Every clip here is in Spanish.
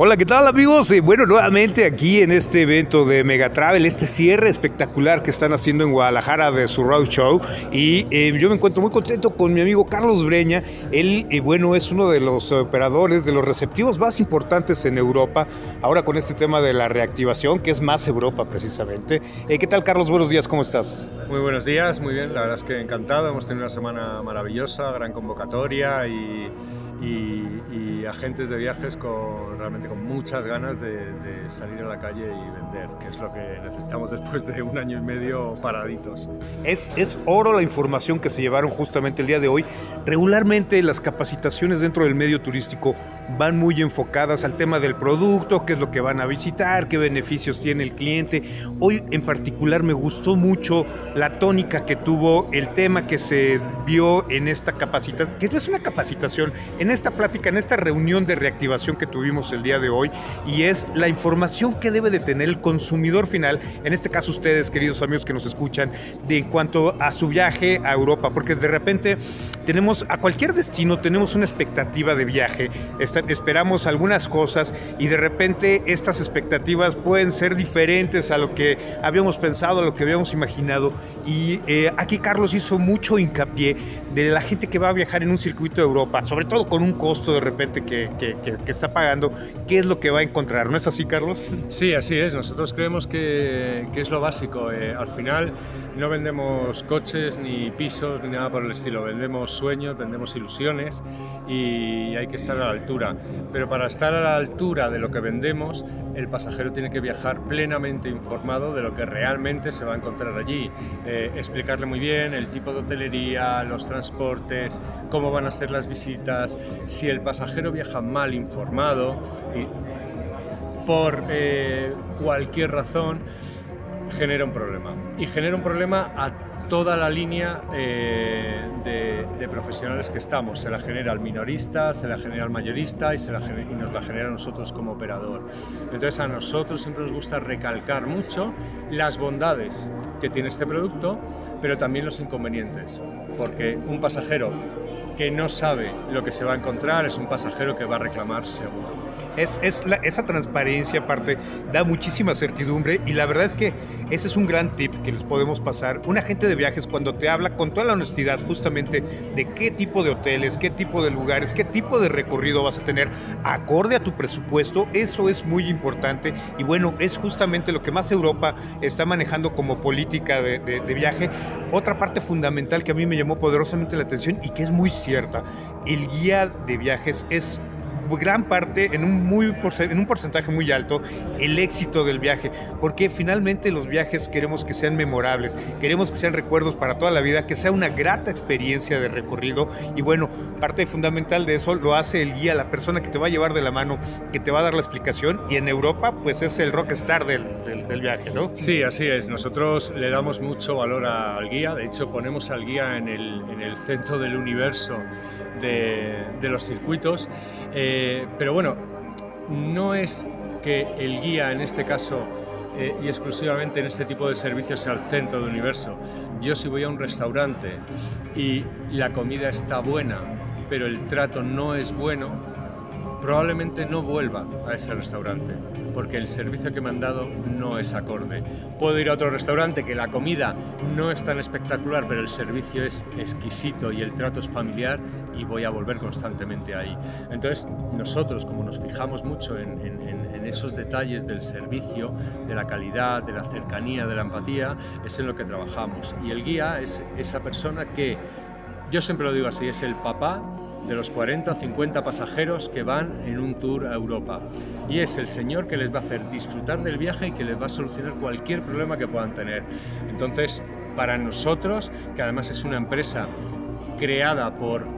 Hola, ¿qué tal amigos? Eh, bueno, nuevamente aquí en este evento de Megatravel, este cierre espectacular que están haciendo en Guadalajara de su road show. Y eh, yo me encuentro muy contento con mi amigo Carlos Breña. Él, eh, bueno, es uno de los operadores, de los receptivos más importantes en Europa. Ahora con este tema de la reactivación, que es más Europa precisamente. ¿Qué tal, Carlos? Buenos días, ¿cómo estás? Muy buenos días, muy bien. La verdad es que encantado. Hemos tenido una semana maravillosa, gran convocatoria y y, agentes de viajes con realmente con muchas ganas de, salir a la calle y vender, que es lo que necesitamos después de un año y medio paraditos. Es, es oro la información que se llevaron justamente el día de hoy. Regularmente las capacitaciones dentro del medio turístico van muy enfocadas al tema del producto, qué es lo que van a visitar, qué beneficios tiene el cliente. Hoy en particular me gustó mucho la tónica que tuvo el tema que se vio en esta capacitación, que no es una capacitación, en en esta plática, en esta reunión de reactivación que tuvimos el día de hoy, y es la información que debe de tener el consumidor final, en este caso ustedes, queridos amigos que nos escuchan, de cuanto a su viaje a Europa, porque de repente tenemos a cualquier destino, tenemos una expectativa de viaje, esperamos algunas cosas y de repente estas expectativas pueden ser diferentes a lo que habíamos pensado, a lo que habíamos imaginado. Y eh, aquí Carlos hizo mucho hincapié de la gente que va a viajar en un circuito de Europa, sobre todo con un costo de repente que, que, está pagando, ¿qué es lo que va a encontrar? ¿No es así, Carlos? Sí, así es. Nosotros creemos que, que es lo básico. Eh, al final no vendemos coches ni pisos ni nada por el estilo, vendemos sueños, vendemos ilusiones y hay que estar a la altura. Pero para estar a la altura de lo que vendemos, el pasajero tiene que viajar plenamente informado de lo que realmente se va a encontrar allí. Eh, explicarle muy bien el tipo de hotelería, los transportes, cómo van a ser las visitas. Si el pasajero viaja mal informado y por eh, cualquier razón, genera un problema. Y genera un problema a toda la línea eh, de, profesionales que estamos. Se la genera al minorista, se la genera al mayorista y, se la, y nos la genera a nosotros como operador. Entonces a nosotros siempre nos gusta recalcar mucho las bondades que tiene este producto, pero también los inconvenientes. Porque un pasajero que no sabe lo que se va a encontrar es un pasajero que va a reclamar seguro. Es, esa transparencia aparte da muchísima certidumbre y la verdad es que ese es un gran tip que les podemos pasar. Un agente de viajes cuando te habla con toda la honestidad justamente de qué tipo de hoteles, qué tipo de lugares, qué tipo de recorrido vas a tener acorde a tu presupuesto, eso es muy importante y bueno, es justamente lo que más Europa está manejando como política de, de viaje. Otra parte fundamental que a mí me llamó poderosamente la atención y que es muy cierta, el guía de viajes es gran parte, en un, muy, en un porcentaje muy alto, el éxito del viaje, porque finalmente los viajes queremos que sean memorables, queremos que sean recuerdos para toda la vida, que sea una grata experiencia de recorrido. Y bueno, parte fundamental de eso lo hace el guía, la persona que te va a llevar de la mano, que te va a dar la explicación. Y en Europa pues es el rockstar del, del, viaje, ¿no? Sí, así es, nosotros le damos mucho valor al guía, de hecho ponemos al guía en el, en el centro del universo de, los circuitos eh, pero bueno, no es que el guía en este caso eh, y exclusivamente en este tipo de servicios sea el centro del universo. Yo si voy a un restaurante y la comida está buena, pero el trato no es bueno, probablemente no vuelva a ese restaurante porque el servicio que me han dado no es acorde. Puedo ir a otro restaurante que la comida no es tan espectacular, pero el servicio es exquisito y el trato es familiar y voy a volver constantemente ahí. Entonces, nosotros, como nos fijamos mucho en, en esos detalles del servicio, de la calidad, de la cercanía, de la empatía, es en lo que trabajamos. Y el guía es esa persona que yo siempre lo digo así, es el papá de los 40 o 50 pasajeros que van en un tour a Europa. Y es el señor que les va a hacer disfrutar del viaje y que les va a solucionar cualquier problema que puedan tener. Entonces, para nosotros, que además es una empresa creada por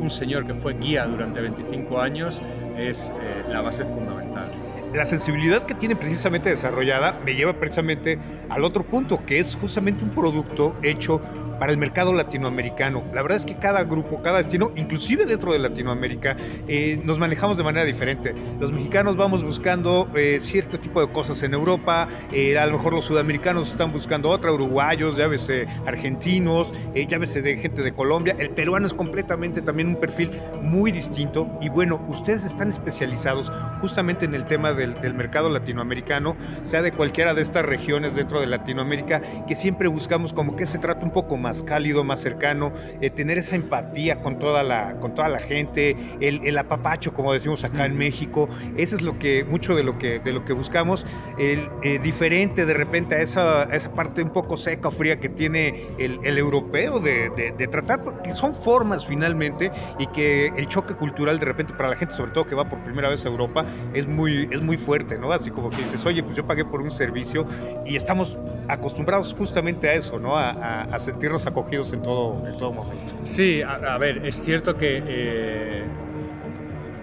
un señor que fue guía durante 25 años, es eh, la base fundamental. La sensibilidad que tiene precisamente desarrollada me lleva precisamente al otro punto, que es justamente un producto hecho para el mercado latinoamericano. La verdad es que cada grupo, cada destino, inclusive dentro de Latinoamérica, eh, nos manejamos de manera diferente. Los mexicanos vamos buscando eh, cierto tipo de cosas en Europa, eh, a lo mejor los sudamericanos están buscando otra, uruguayos, llámese argentinos, llámese de gente de Colombia. El peruano es completamente también un perfil muy distinto y bueno, ustedes están especializados justamente en el tema del, mercado latinoamericano, sea de cualquiera de estas regiones dentro de Latinoamérica, que siempre buscamos como que se trata un poco más cálido, más cercano, eh, tener esa empatía con toda la, con toda la gente, el, apapacho, como decimos acá en México, eso es lo que, mucho de lo que, de lo que buscamos, el, eh, diferente de repente a esa, esa parte un poco seca o fría que tiene el, el europeo de, de, tratar, porque son formas finalmente y que el choque cultural de repente para la gente, sobre todo que va por primera vez a Europa, es muy, es muy fuerte, ¿no? Así como que dices, oye, pues yo pagué por un servicio y estamos acostumbrados justamente a eso, ¿no? A, a acogidos en todo, en todo momento. Sí, a, ver, es cierto que eh,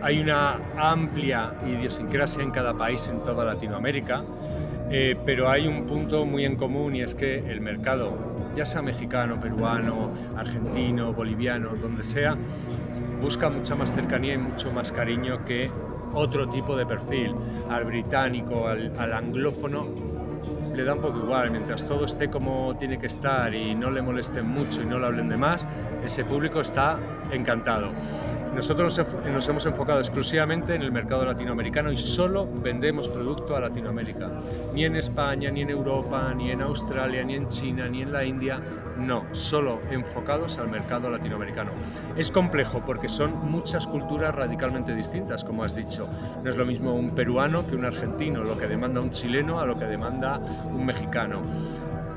hay una amplia idiosincrasia en cada país en toda Latinoamérica, eh, pero hay un punto muy en común y es que el mercado, ya sea mexicano, peruano, argentino, boliviano, donde sea, busca mucha más cercanía y mucho más cariño que otro tipo de perfil. Al británico, al, al anglófono, le da un poco igual, mientras todo esté como tiene que estar y no le molesten mucho y no le hablen de más, ese público está encantado. Nosotros nos hemos enfocado exclusivamente en el mercado latinoamericano y solo vendemos producto a Latinoamérica. Ni en España, ni en Europa, ni en Australia, ni en China, ni en la India. No, solo enfocados al mercado latinoamericano. Es complejo porque son muchas culturas radicalmente distintas, como has dicho. No es lo mismo un peruano que un argentino, lo que demanda un chileno a lo que demanda un mexicano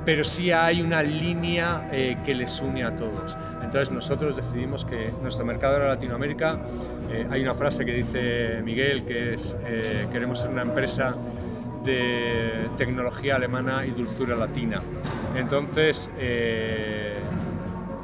pero sí hay una línea eh, que les une a todos. Entonces nosotros decidimos que nuestro mercado era Latinoamérica. Eh, hay una frase que dice Miguel que es eh, queremos ser una empresa de tecnología alemana y dulzura latina. Entonces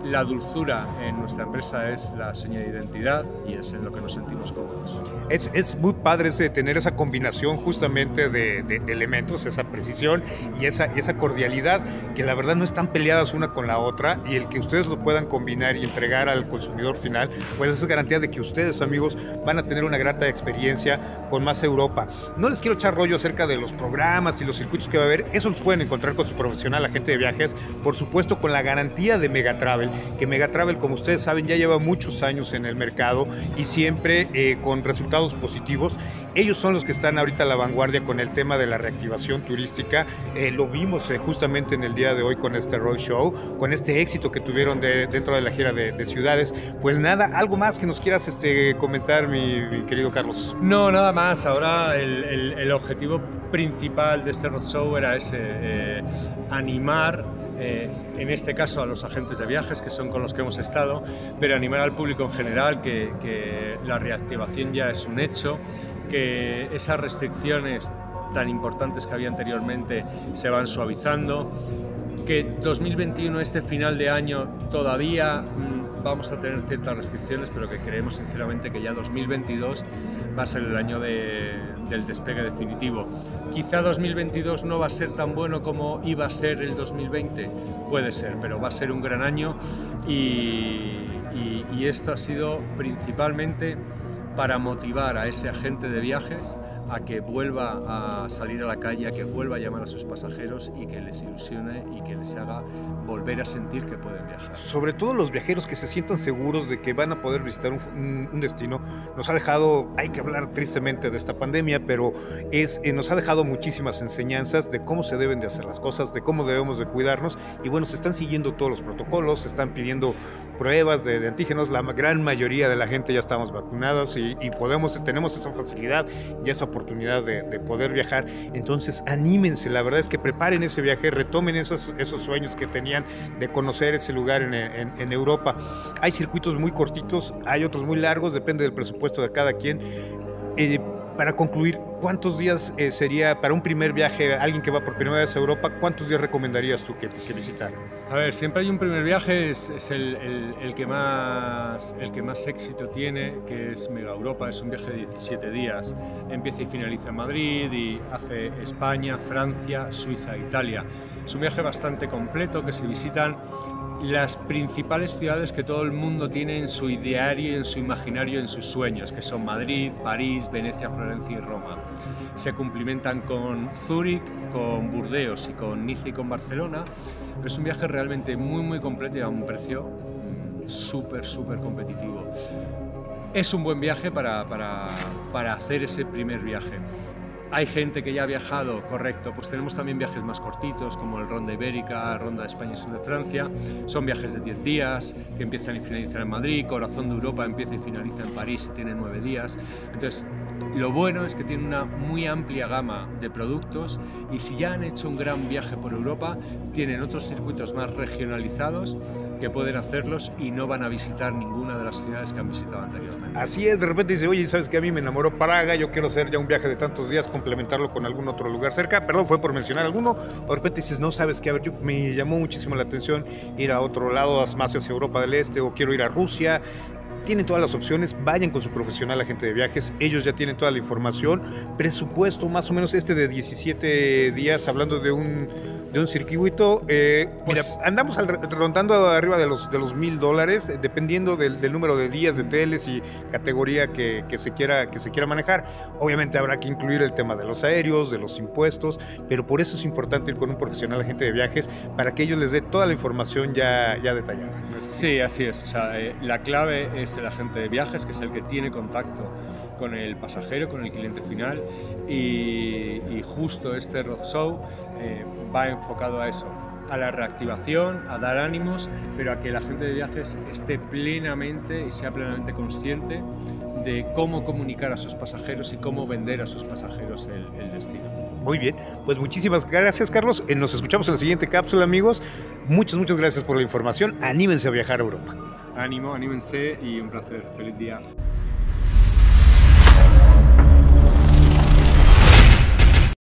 la dulzura en nuestra empresa es la seña de identidad y es en lo que nos sentimos cómodos. Es, es muy padre ese, tener esa combinación justamente de, elementos, esa precisión y esa, esa cordialidad que la verdad no están peleadas una con la otra y el que ustedes lo puedan combinar y entregar al consumidor final, pues es garantía de que ustedes amigos van a tener una grata experiencia con más Europa. No les quiero echar rollo acerca de los programas y los circuitos que va a haber, eso los pueden encontrar con su profesional agente de viajes, por supuesto con la garantía de Megatravel que Megatravel, como ustedes saben, ya lleva muchos años en el mercado y siempre eh, con resultados positivos. Ellos son los que están ahorita a la vanguardia con el tema de la reactivación turística. Eh, lo vimos eh, justamente en el día de hoy con este Roadshow, con este éxito que tuvieron dentro de la gira de, ciudades. Pues nada, algo más que nos quieras este, comentar, mi, querido Carlos. No, nada más. Ahora el, el objetivo principal de este Roadshow era ese, animar eh, en este caso a los agentes de viajes, que son con los que hemos estado, pero animar al público en general que, que la reactivación ya es un hecho, que esas restricciones tan importantes que había anteriormente se van suavizando, que 2021, este final de año, todavía mm, vamos a tener ciertas restricciones, pero que creemos sinceramente que ya 2022 va a ser el año del despegue definitivo. Quizá 2022 no va a ser tan bueno como iba a ser el 2020, puede ser, pero va a ser un gran año y, y esto ha sido principalmente para motivar a ese agente de viajes a que vuelva a salir a la calle, a que vuelva a llamar a sus pasajeros y que les ilusione y que les haga volver a sentir que pueden viajar. Sobre todo los viajeros que se sientan seguros de que van a poder visitar un, destino, nos ha dejado, hay que hablar tristemente de esta pandemia, pero es, eh, nos ha dejado muchísimas enseñanzas de cómo se deben de hacer las cosas, de cómo debemos de cuidarnos y bueno, se están siguiendo todos los protocolos, se están pidiendo pruebas de, antígenos, la gran mayoría de la gente ya estamos vacunados y, podemos, tenemos esa facilidad y esa oportunidad de, poder viajar, entonces anímense, la verdad es que preparen ese viaje, retomen esos, esos sueños que tenían de conocer ese lugar en, Europa. Hay circuitos muy cortitos, hay otros muy largos, depende del presupuesto de cada quien. Eh, para concluir, ¿cuántos días eh, sería para un primer viaje, alguien que va por primera vez a Europa, cuántos días recomendarías tú que, que visitar? A ver, siempre hay un primer viaje, es, es el, el, el, que más, el que más éxito tiene, que es Mega Europa, es un viaje de 17 días, empieza y finaliza en Madrid y hace España, Francia, Suiza, Italia. Es un viaje bastante completo que se visitan las principales ciudades que todo el mundo tiene en su ideario, en su imaginario, en sus sueños, que son Madrid, París, Venecia, Florencia y Roma. Se cumplimentan con Zúrich, con Burdeos y con Niza y con Barcelona, es un viaje realmente muy muy completo y a un precio súper súper competitivo. Es un buen viaje para, para, para hacer ese primer viaje. Hay gente que ya ha viajado, correcto, pues tenemos también viajes más cortitos, como el Ronda Ibérica, Ronda de España y Sur de Francia. Son viajes de 10 días, que empiezan y finalizan en Madrid, Corazón de Europa empieza y finaliza en París y tiene 9 días. Entonces, lo bueno es que tiene una muy amplia gama de productos y si ya han hecho un gran viaje por Europa, tienen otros circuitos más regionalizados que pueden hacerlos y no van a visitar ninguna de las ciudades que han visitado anteriormente. Así es, de repente dice, oye, ¿sabes que A mí me enamoró Praga, yo quiero hacer ya un viaje de tantos días, complementarlo con algún otro lugar cerca, perdón, fue por mencionar alguno, de repente dices, no, sabes que, a ver, yo, me llamó muchísimo la atención ir a otro lado, más hacia Europa del Este, o quiero ir a Rusia, tienen todas las opciones, vayan con su profesional agente de viajes, ellos ya tienen toda la información, presupuesto más o menos este de 17 días, hablando de un, de un circuito, eh, pues, mira, andamos al, rondando arriba de los, de los mil dólares, dependiendo del, del, número de días de teles y categoría que, que, se quiera, que se quiera manejar. Obviamente habrá que incluir el tema de los aéreos, de los impuestos, pero por eso es importante ir con un profesional agente de viajes para que ellos les dé toda la información ya, ya detallada. Sí, así es. O sea, eh, la clave es el agente de viajes, que es el que tiene contacto con el pasajero, con el cliente final, y, justo este roadshow eh, va enfocado a eso, a la reactivación, a dar ánimos, pero a que el agente de viajes esté plenamente y sea plenamente consciente de cómo comunicar a sus pasajeros y cómo vender a sus pasajeros el destino. Muy bien, pues muchísimas gracias Carlos. Eh, nos escuchamos en la siguiente cápsula amigos. Muchas, muchas gracias por la información. Anímense a viajar a Europa. Ánimo, anímense y un placer. Feliz día.